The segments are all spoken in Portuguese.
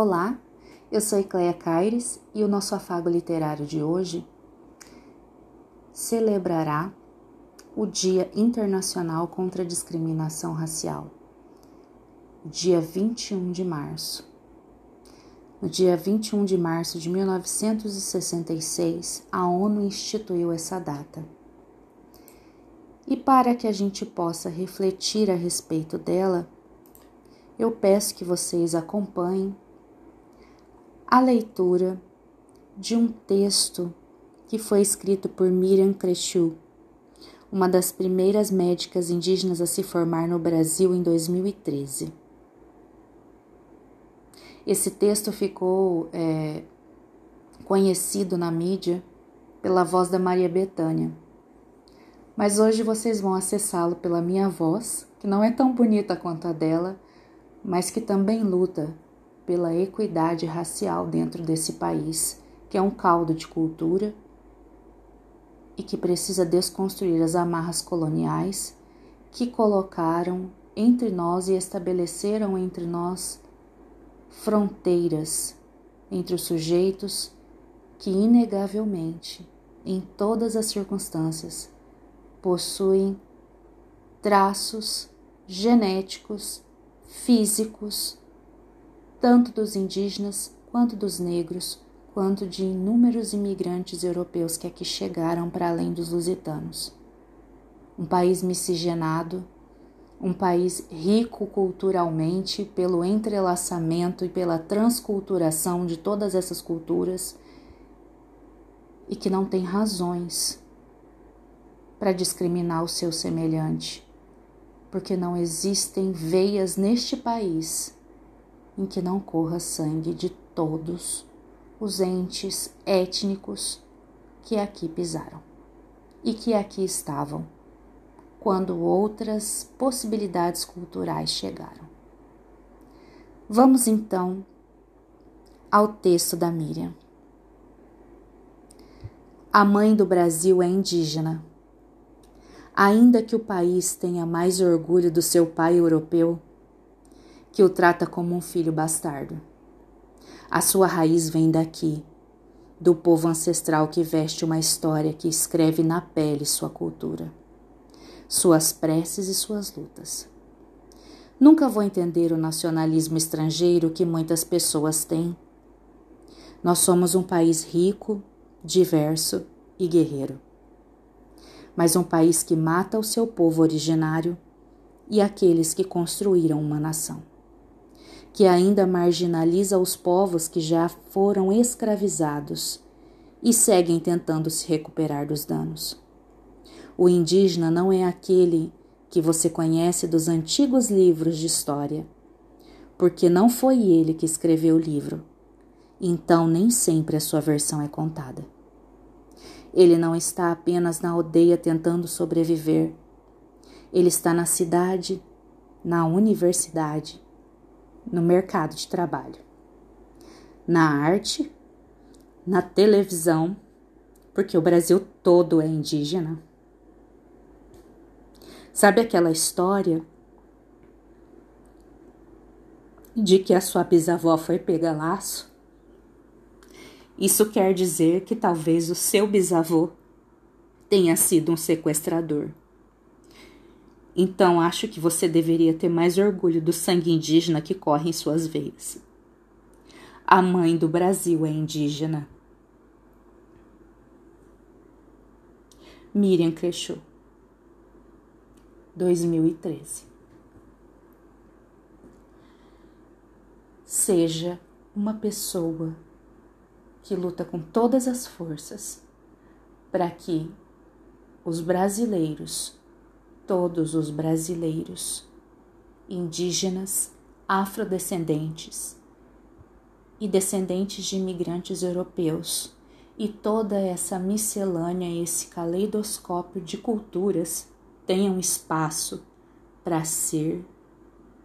Olá, eu sou Ecleia Caires e o nosso afago literário de hoje celebrará o Dia Internacional contra a Discriminação Racial, dia 21 de março. No dia 21 de março de 1966, a ONU instituiu essa data. E para que a gente possa refletir a respeito dela, eu peço que vocês acompanhem a leitura de um texto que foi escrito por Miriam Crechu, uma das primeiras médicas indígenas a se formar no Brasil em 2013. Esse texto ficou é, conhecido na mídia pela voz da Maria Bethânia. Mas hoje vocês vão acessá-lo pela minha voz, que não é tão bonita quanto a dela, mas que também luta pela equidade racial dentro desse país, que é um caldo de cultura e que precisa desconstruir as amarras coloniais que colocaram entre nós e estabeleceram entre nós fronteiras entre os sujeitos que, inegavelmente, em todas as circunstâncias, possuem traços genéticos, físicos, tanto dos indígenas quanto dos negros, quanto de inúmeros imigrantes europeus que aqui chegaram para além dos lusitanos. Um país miscigenado um país rico culturalmente pelo entrelaçamento e pela transculturação de todas essas culturas e que não tem razões para discriminar o seu semelhante, porque não existem veias neste país em que não corra sangue de todos os entes étnicos que aqui pisaram e que aqui estavam quando outras possibilidades culturais chegaram. Vamos então ao texto da Miriam. A mãe do Brasil é indígena. Ainda que o país tenha mais orgulho do seu pai europeu, que o trata como um filho bastardo. A sua raiz vem daqui, do povo ancestral que veste uma história que escreve na pele sua cultura suas preces e suas lutas. Nunca vou entender o nacionalismo estrangeiro que muitas pessoas têm. Nós somos um país rico, diverso e guerreiro. Mas um país que mata o seu povo originário e aqueles que construíram uma nação. Que ainda marginaliza os povos que já foram escravizados e seguem tentando se recuperar dos danos. O indígena não é aquele que você conhece dos antigos livros de história, porque não foi ele que escreveu o livro, então nem sempre a sua versão é contada. Ele não está apenas na aldeia tentando sobreviver, ele está na cidade, na universidade, no mercado de trabalho, na arte, na televisão, porque o Brasil todo é indígena Sabe aquela história de que a sua bisavó foi pega laço? Isso quer dizer que talvez o seu bisavô tenha sido um sequestrador. Então acho que você deveria ter mais orgulho do sangue indígena que corre em suas veias. A mãe do Brasil é indígena. Miriam Crechou 2013. Seja uma pessoa que luta com todas as forças para que os brasileiros, todos os brasileiros, indígenas, afrodescendentes e descendentes de imigrantes europeus e toda essa miscelânea, esse caleidoscópio de culturas tenham espaço para ser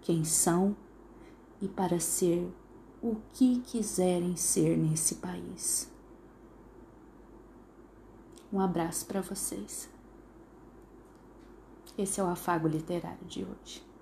quem são e para ser o que quiserem ser nesse país. Um abraço para vocês. Esse é o afago literário de hoje.